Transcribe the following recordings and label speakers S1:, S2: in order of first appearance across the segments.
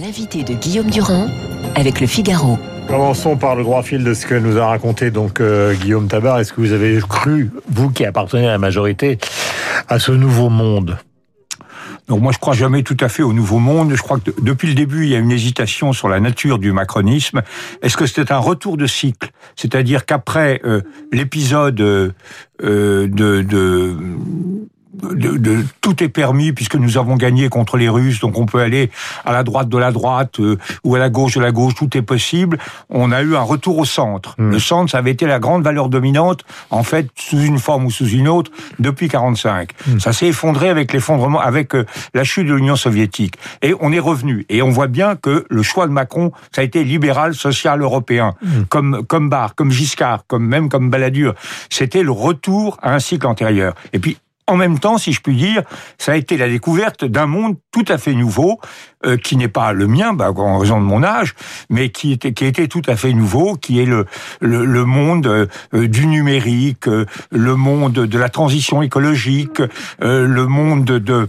S1: L'invité de Guillaume Durand avec le Figaro.
S2: Commençons par le droit fil de ce que nous a raconté donc euh, Guillaume Tabar. Est-ce que vous avez cru, vous qui appartenez à la majorité, à ce nouveau monde?
S3: Donc moi, je crois jamais tout à fait au nouveau monde. Je crois que depuis le début, il y a une hésitation sur la nature du macronisme. Est-ce que c'était un retour de cycle? C'est-à-dire qu'après euh, l'épisode euh, de, de de, tout est permis puisque nous avons gagné contre les Russes, donc on peut aller à la droite de la droite euh, ou à la gauche de la gauche, tout est possible. On a eu un retour au centre. Hmm. Le centre, ça avait été la grande valeur dominante, en fait, sous une forme ou sous une autre, depuis 45. Hmm. Ça s'est effondré avec l'effondrement, avec euh, la chute de l'Union soviétique, et on est revenu. Et on voit bien que le choix de Macron, ça a été libéral, social, européen, hmm. comme comme Barre, comme Giscard, comme même comme Balladur. C'était le retour à un cycle antérieur. Et puis en même temps, si je puis dire, ça a été la découverte d'un monde tout à fait nouveau, euh, qui n'est pas le mien, bah, en raison de mon âge, mais qui était qui était tout à fait nouveau, qui est le le, monde euh, du numérique, euh, le monde de la transition écologique, le monde de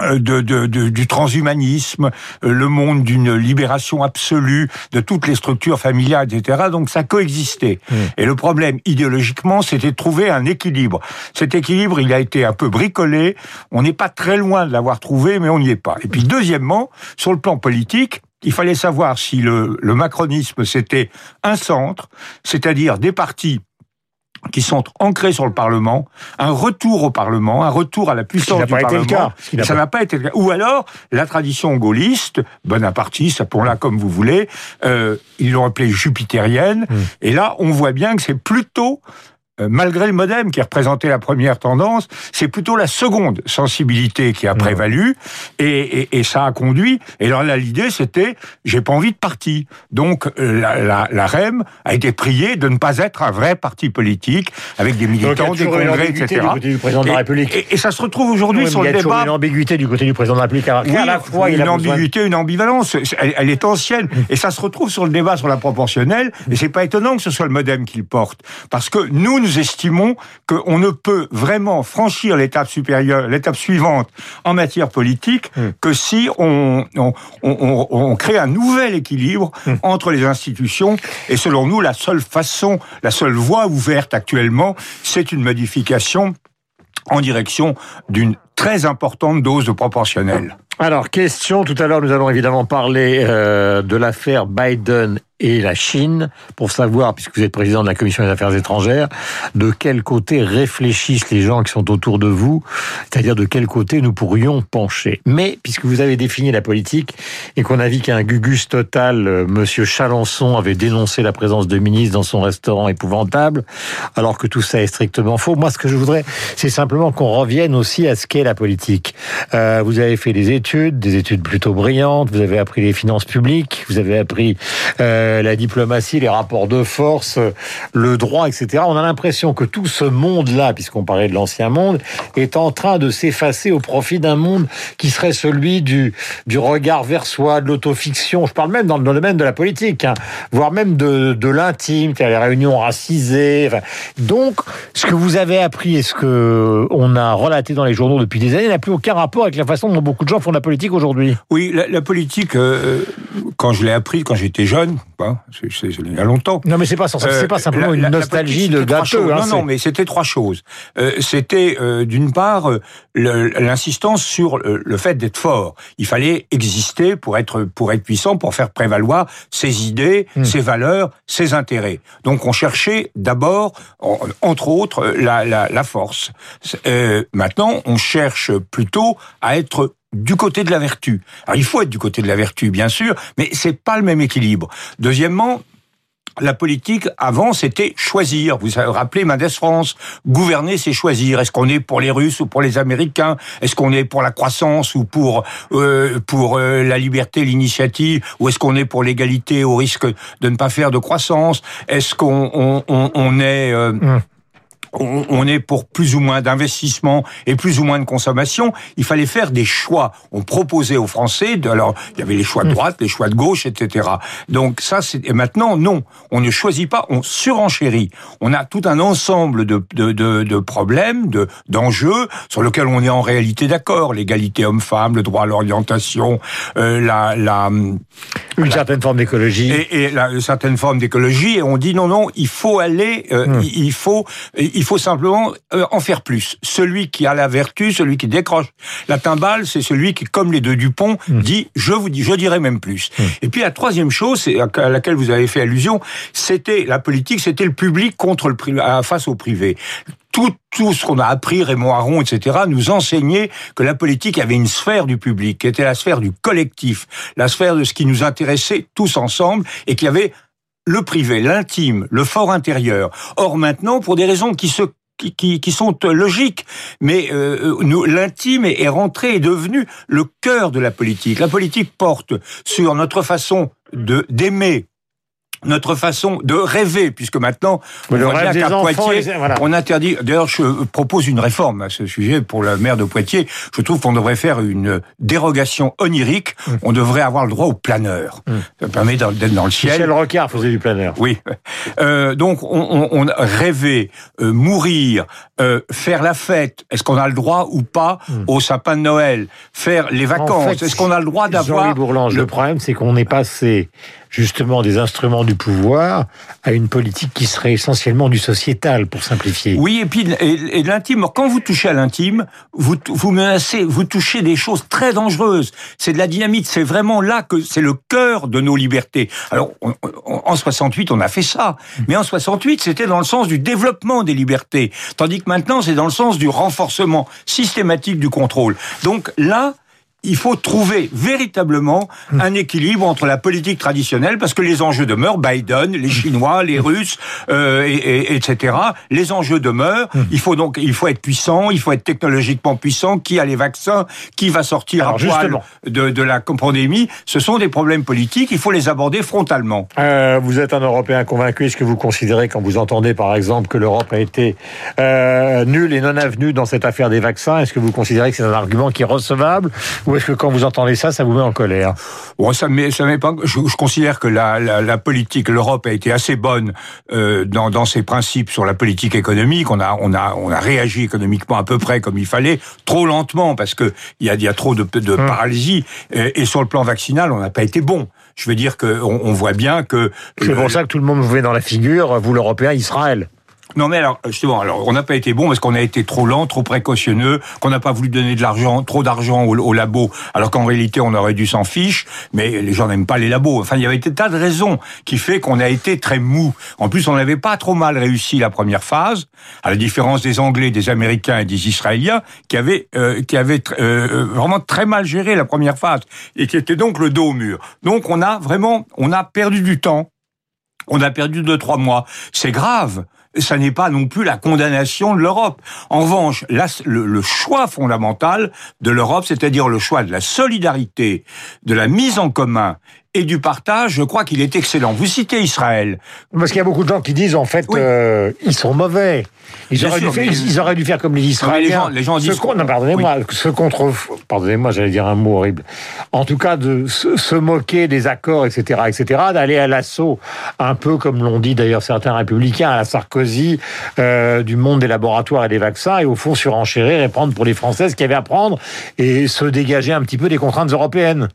S3: euh, de, de, du transhumanisme, euh, le monde d'une libération absolue de toutes les structures familiales, etc. Donc ça coexistait. Mmh. Et le problème, idéologiquement, c'était de trouver un équilibre. Cet équilibre, il a été un peu bricolé. On n'est pas très loin de l'avoir trouvé, mais on n'y est pas. Et puis deuxièmement, sur le plan politique, il fallait savoir si le, le macronisme, c'était un centre, c'est-à-dire des partis qui sont ancrés sur le Parlement, un retour au Parlement, un retour à la puissance du Parlement. Ça n'a pas été le cas. Ou alors la tradition gaulliste, bonapartiste, appelons-la comme vous voulez, euh, ils l'ont appelée jupitérienne. Hmm. Et là, on voit bien que c'est plutôt malgré le modem qui représentait la première tendance, c'est plutôt la seconde sensibilité qui a prévalu et, et, et ça a conduit. Et alors là, l'idée c'était, j'ai pas envie de parti. Donc euh, la, la, la, REM a été priée de ne pas être un vrai parti politique avec des militants, des congrès, etc.
S2: Du côté du président de la République.
S3: Et, ça se retrouve aujourd'hui sur le débat.
S2: une ambiguïté du côté du président de la République.
S3: Oui, à la fois, une ambiguïté, une ambivalence. Elle, elle, est ancienne et ça se retrouve sur le débat sur la proportionnelle. Et c'est pas étonnant que ce soit le modem qui le porte, parce que nous nous estimons qu'on ne peut vraiment franchir l'étape supérieure, l'étape suivante en matière politique hmm. que si on, on, on, on, crée un nouvel équilibre hmm. entre les institutions. Et selon nous, la seule façon, la seule voie ouverte actuellement, c'est une modification en direction d'une très importante dose de proportionnelle.
S2: Alors, question, tout à l'heure nous allons évidemment parler euh, de l'affaire Biden et la Chine pour savoir, puisque vous êtes président de la Commission des affaires étrangères, de quel côté réfléchissent les gens qui sont autour de vous, c'est-à-dire de quel côté nous pourrions pencher. Mais, puisque vous avez défini la politique et qu'on a vu qu'un gugus total, euh, Monsieur Chalençon avait dénoncé la présence de ministres dans son restaurant épouvantable, alors que tout ça est strictement faux, moi ce que je voudrais, c'est simplement qu'on revienne aussi à ce qu'est la politique. Euh, vous avez fait des études, des études plutôt brillantes, vous avez appris les finances publiques, vous avez appris... Euh, euh, la diplomatie, les rapports de force, le droit, etc. On a l'impression que tout ce monde-là, puisqu'on parlait de l'ancien monde, est en train de s'effacer au profit d'un monde qui serait celui du, du regard vers soi, de l'autofiction. Je parle même dans le domaine de la politique, hein, voire même de, de l'intime, les réunions racisées. donc, ce que vous avez appris et ce que on a relaté dans les journaux depuis des années n'a plus aucun rapport avec la façon dont beaucoup de gens font la politique aujourd'hui.
S3: Oui, la, politique, euh, quand je l'ai appris quand j'étais jeune, c'est il y a longtemps.
S2: Non, mais c'est pas c'est pas euh, simplement une nostalgie de gâteau.
S3: Hein, non, non, mais c'était trois choses. Euh, c'était euh, d'une part l'insistance sur le fait d'être fort. Il fallait exister pour être pour être puissant, pour faire prévaloir ses idées, hmm. ses valeurs, ses intérêts. Donc on cherchait d'abord, entre autres, la, la, la force. maintenant, on cherche plutôt à être du côté de la vertu. Alors il faut être du côté de la vertu, bien sûr, mais c'est pas le même équilibre. Deuxièmement, la politique, avant, c'était choisir. Vous vous rappelez Mendes France, gouverner, c'est choisir. Est-ce qu'on est pour les Russes ou pour les Américains? Est-ce qu'on est pour la croissance ou pour euh, pour euh, la liberté, l'initiative? Ou est-ce qu'on est pour l'égalité au risque de ne pas faire de croissance? Est-ce qu'on on, on, est euh, hum on, est pour plus ou moins d'investissement et plus ou moins de consommation. Il fallait faire des choix. On proposait aux Français, de, alors il y avait les choix de droite, les choix de gauche, etc. Donc ça, c'est et maintenant non, on ne choisit pas, on surenchérit. On a tout un ensemble de, de, de, de problèmes, de d'enjeux sur lesquels on est en réalité d'accord. L'égalité homme-femme, le droit à l'orientation, euh, la, la
S2: une certaine forme d'écologie
S3: et, et la, une certaine forme d'écologie. Et on dit non, non, il faut aller, euh, hmm. il faut, il faut simplement euh, en faire plus. Celui qui a la vertu, celui qui décroche la timbale, c'est celui qui, comme les deux Dupont, hmm. dit je vous dis, je dirais même plus. Hmm. Et puis la troisième chose, à laquelle vous avez fait allusion, c'était la politique, c'était le public contre le privé, face au privé tout, tout ce qu'on a appris, Raymond Aron, etc., nous enseignait que la politique avait une sphère du public, qui était la sphère du collectif, la sphère de ce qui nous intéressait tous ensemble, et qui avait le privé, l'intime, le fort intérieur. Or maintenant, pour des raisons qui se qui, qui, sont logiques, mais euh, nous, l'intime est, est rentré, est devenu le cœur de la politique. La politique porte sur notre façon de d'aimer, notre façon de rêver, puisque maintenant,
S2: on voit bien qu'à Poitiers,
S3: on interdit. D'ailleurs, je propose une réforme à ce sujet pour la maire de Poitiers. Je trouve qu'on devrait faire une dérogation onirique. Hum. On devrait avoir le droit au planeur. Hum. Ça permet d'être dans le ciel.
S2: Michel Rocard faisait du planeur.
S3: Oui. Euh, donc, on, on, rêver, euh, mourir, euh, faire la fête. Est-ce qu'on a le droit ou pas hum. au sapin de Noël? Faire les vacances. Est-ce qu'on a le droit d'avoir
S2: le... le problème, c'est qu'on est passé justement des instruments du pouvoir à une politique qui serait essentiellement du sociétal, pour simplifier.
S3: Oui, et puis et, l'intime. Quand vous touchez à l'intime, vous, vous menacez, vous touchez des choses très dangereuses. C'est de la dynamite. C'est vraiment là que c'est le cœur de nos libertés. Alors, en 68, on a fait ça. Mais en 68, c'était dans le sens du développement des libertés. Tandis que maintenant, c'est dans le sens du renforcement systématique du contrôle. Donc là, il faut trouver véritablement hmm. un équilibre entre la politique traditionnelle, parce que les enjeux demeurent, Biden, les Chinois, les hmm. Russes, euh, et, etc. Les enjeux demeurent. Hmm. Il faut donc, il faut être puissant, il faut être technologiquement puissant. Qui a les vaccins? Qui va sortir à poil de, de, la pandémie? Ce sont des problèmes politiques. Il faut les aborder frontalement.
S2: Euh, vous êtes un Européen convaincu. Est-ce que vous considérez, quand vous entendez par exemple que l'Europe a été euh, nulle et non avenue dans cette affaire des vaccins, est-ce que vous considérez que c'est un argument qui est recevable ou est-ce que quand vous entendez ça, ça vous met en colère?
S3: Bon, ça met, ça met pas. Je, je, considère que la, la, la politique, l'Europe a été assez bonne euh, dans, dans ses principes sur la politique économique. On a, on a, on a réagi économiquement à peu près comme il fallait, trop lentement parce que il y a, y a trop de, de hum. paralysie. Et, et, sur le plan vaccinal, on n'a pas été bon. Je veux dire que on, on voit bien que.
S2: C'est pour ça que tout le monde vous met dans la figure, vous l'Européen, Israël.
S3: Non mais alors justement, alors on n'a pas été bon parce qu'on a été trop lent, trop précautionneux, qu'on n'a pas voulu donner de l'argent, trop d'argent au, au, labo, alors qu'en réalité on aurait dû s'en fiche. Mais les gens n'aiment pas les labos. Enfin, il y avait des tas de raisons qui fait qu'on a été très mou. En plus, on n'avait pas trop mal réussi la première phase, à la différence des Anglais, des Américains et des Israéliens qui avaient euh, qui avaient euh, euh, vraiment très mal géré la première phase et qui étaient donc le dos au mur. Donc on a vraiment on a perdu du temps. On a perdu deux trois mois. C'est grave ça n'est pas non plus la condamnation de l'Europe. En revanche, le, choix fondamental de l'Europe, c'est-à-dire le choix de la solidarité, de la mise en commun et du partage, je crois qu'il est excellent. Vous citez Israël.
S2: Parce qu'il y a beaucoup de gens qui disent, en fait, euh, ils sont mauvais. Ils auraient, dû faire, ils auraient, dû faire, comme les Israéliens.
S3: les gens, les gens disent.
S2: non, pardonnez-moi, ce contre. Pardonnez-moi, j'allais dire un mot horrible. En tout cas, de se, moquer des accords, etc., etc., d'aller à l'assaut, un peu comme l'ont dit d'ailleurs certains républicains à la Sarkozy, euh, du monde des laboratoires et des vaccins, et au fond surenchérir et prendre pour les Françaises qui avaient à prendre et se dégager un petit peu des contraintes européennes.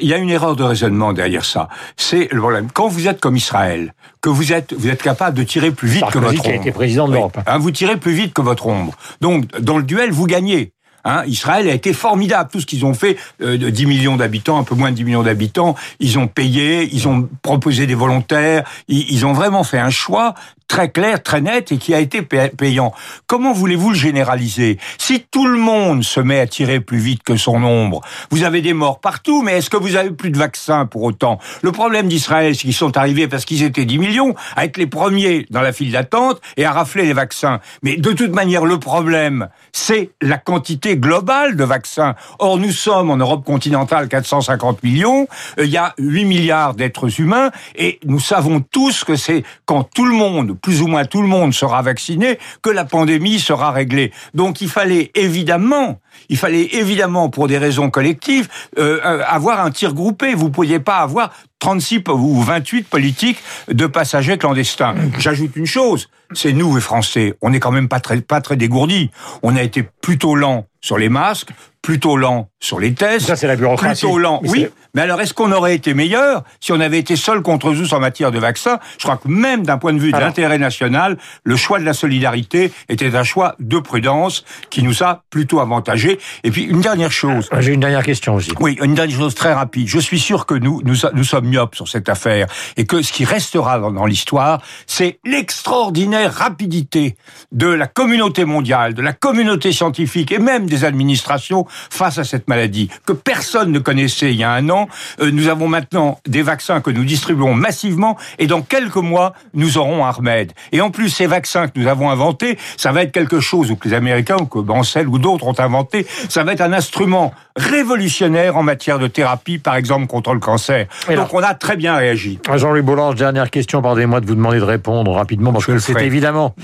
S3: Il y a une erreur de raisonnement derrière ça. C'est le problème. Quand vous êtes comme Israël, que vous êtes, vous êtes capable de tirer plus vite que votre ombre.
S2: qui a été président de l'Europe.
S3: Hein, vous tirez plus vite que votre ombre. Donc, dans le duel, vous gagnez. Hein, Israël a été formidable. Tout ce qu'ils ont fait, euh, de 10 millions d'habitants, un peu moins de 10 millions d'habitants, ils ont payé, ils ont proposé des volontaires, ils, ils, ont vraiment fait un choix très clair, très net et qui a été payant. Comment voulez-vous le généraliser? Si tout le monde se met à tirer plus vite que son ombre, vous avez des morts partout, mais est-ce que vous avez plus de vaccins pour autant? Le problème d'Israël, c'est qu'ils sont arrivés parce qu'ils étaient 10 millions à être les premiers dans la file d'attente et à rafler les vaccins. Mais de toute manière, le problème, c'est la quantité globale de vaccins. Or, nous sommes en Europe continentale 450 millions, euh, il y a 8 milliards d'êtres humains et nous savons tous que c'est quand tout le monde plus ou moins tout le monde sera vacciné, que la pandémie sera réglée. Donc il fallait évidemment, il fallait évidemment, pour des raisons collectives, euh, euh, avoir un tir groupé. Vous ne pouviez pas avoir 36 ou 28 politiques de passagers clandestins. J'ajoute une chose, c'est nous les Français, on n'est quand même pas très, pas très dégourdis. On a été plutôt lent sur les masques, plutôt lent sur les tests.
S2: Ça, c'est la bureaucratie.
S3: Plutôt lent, oui. Mais alors, est-ce qu'on aurait été meilleur si on avait été seul contre tous en matière de vaccins Je crois que même d'un point de vue de l'intérêt national, le choix de la solidarité était un choix de prudence qui nous a plutôt avantagé. Et puis, une dernière chose.
S2: J'ai une dernière question aussi.
S3: Oui, une dernière chose très rapide. Je suis sûr que nous, nous, nous sommes myopes sur cette affaire et que ce qui restera dans, dans l'histoire, c'est l'extraordinaire rapidité de la communauté mondiale, de la communauté scientifique et même des administrations face à cette maladie que personne ne connaissait il y a un an. Euh, nous avons maintenant des vaccins que nous distribuons massivement et dans quelques mois, nous aurons un remède. Et en plus, ces vaccins que nous avons inventés, ça va être quelque chose ou que les Américains ou que Bancel ou d'autres ont inventé, ça va être un instrument révolutionnaire en matière de thérapie, par exemple contre le cancer. Donc on a très bien réagi.
S2: Jean-Louis Boulange, dernière question, pardonnez-moi de vous demander de répondre rapidement, parce que c'est évidemment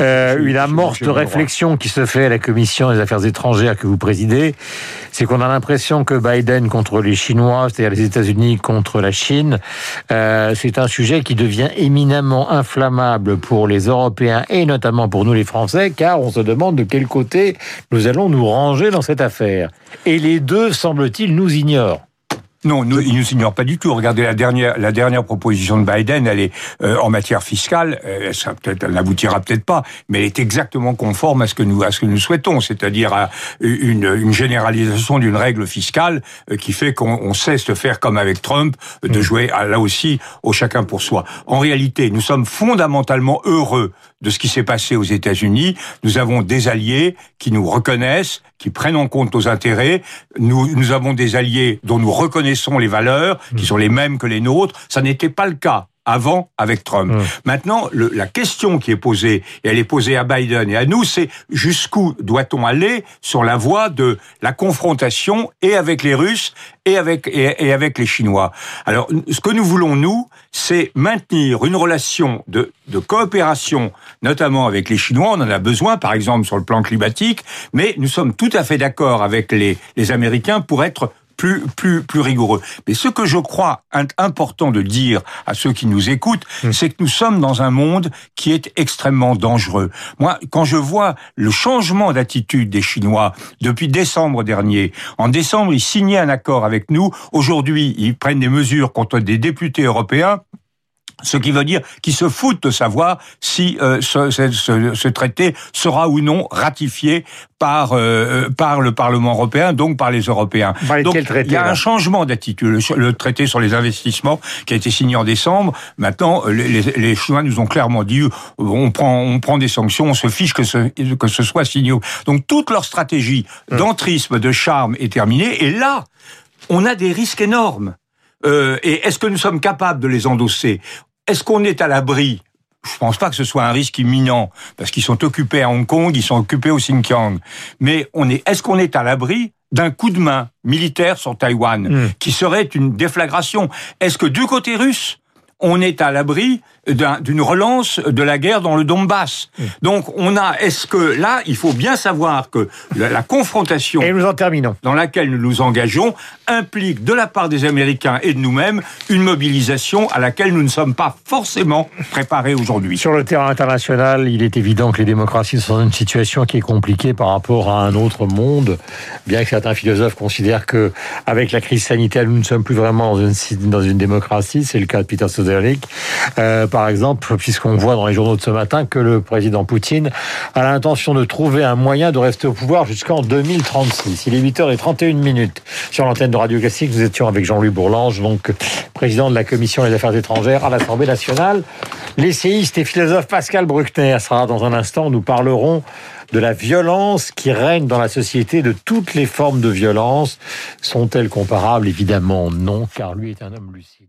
S2: euh, une amorce de réflexion qui se fait à la Commission des affaires étrangères que vous présidez. C'est qu'on a l'impression que Biden contre les Chinois, c'est-à-dire les États-Unis contre la Chine, euh, c'est un sujet qui devient éminemment inflammable pour les Européens et notamment pour nous les Français, car on se demande de quel côté nous allons nous ranger dans cette affaire. Et les deux, semble-t-il, nous ignorent.
S3: Non, nous, ils nous ignorent pas du tout. Regardez la dernière, la dernière proposition de Biden, elle est euh, en matière fiscale, euh, ça peut-être, elle n'aboutira peut-être pas, mais elle est exactement conforme à ce que nous, à ce que nous souhaitons, c'est-à-dire à une, une généralisation d'une règle fiscale euh, qui fait qu'on cesse de faire comme avec Trump, de mm. jouer à, là aussi au chacun pour soi. En réalité, nous sommes fondamentalement heureux de ce qui s'est passé aux États-Unis. Nous avons des alliés qui nous reconnaissent, qui prennent en compte nos intérêts. Nous, nous avons des alliés dont nous reconnaissons les valeurs, qui sont les mêmes que les nôtres. Ça n'était pas le cas avant avec Trump. Mmh. Maintenant, le, la question qui est posée, et elle est posée à Biden et à nous, c'est jusqu'où doit-on aller sur la voie de la confrontation et avec les Russes et avec et, et avec les Chinois. Alors, ce que nous voulons nous, c'est maintenir une relation de, de coopération, notamment avec les Chinois. On en a besoin, par exemple sur le plan climatique, mais nous sommes tout à fait d'accord avec les, les Américains pour être plus, plus, plus rigoureux. Mais ce que je crois important de dire à ceux qui nous écoutent, hmm. c'est que nous sommes dans un monde qui est extrêmement dangereux. Moi, quand je vois le changement d'attitude des Chinois depuis décembre dernier, en décembre, ils signaient un accord avec nous. Aujourd'hui, ils prennent des mesures contre des députés européens ce qui veut dire qu'ils se foutent de savoir si euh, ce, ce, ce, traité sera ou non ratifié par euh, par le Parlement européen, donc par les Européens. donc il y a un changement d'attitude. Le, traité sur les investissements qui a été signé en décembre, maintenant les, les, Chinois nous ont clairement dit on prend on prend des sanctions, on se fiche que ce que ce soit signé. Donc toute leur stratégie hum. d'entrisme, de charme est terminée. Et là, on a des risques énormes. Euh, et est-ce que nous sommes capables de les endosser? Est-ce qu'on est à l'abri? Je pense pas que ce soit un risque imminent parce qu'ils sont occupés à Hong Kong, ils sont occupés au Xinjiang. Mais on est, est-ce qu'on est à l'abri d'un coup de main militaire sur Taïwan hmm. qui serait une déflagration? Est-ce que du côté russe, on est à l'abri d'une relance de la guerre dans le Donbass. Mmh. Donc on a, est-ce que là, il faut bien savoir que la, confrontation
S2: et nous en terminons.
S3: dans laquelle nous nous engageons implique de la part des Américains et de nous-mêmes une mobilisation à laquelle nous ne sommes pas forcément préparés aujourd'hui.
S2: Sur le terrain international, il est évident que les démocraties sont dans une situation qui est compliquée par rapport à un autre monde, bien que certains philosophes considèrent que avec la crise sanitaire, nous ne sommes plus vraiment dans une, dans une démocratie. C'est le cas de Peter Soderlich. Euh, par exemple, puisqu'on voit dans les journaux de ce matin que le président Poutine a l'intention de trouver un moyen de rester au pouvoir jusqu'en 2036. Il est 8h31 minutes. Sur l'antenne de Radio Classique, nous étions avec Jean-Louis Bourlange, donc président de la Commission des Affaires étrangères à l'Assemblée nationale. L'essayiste et philosophe Pascal Bruckner sera dans un instant. Nous parlerons de la violence qui règne dans la société, de toutes les formes de violence. Sont-elles comparables? Évidemment non, car lui est un homme lucide.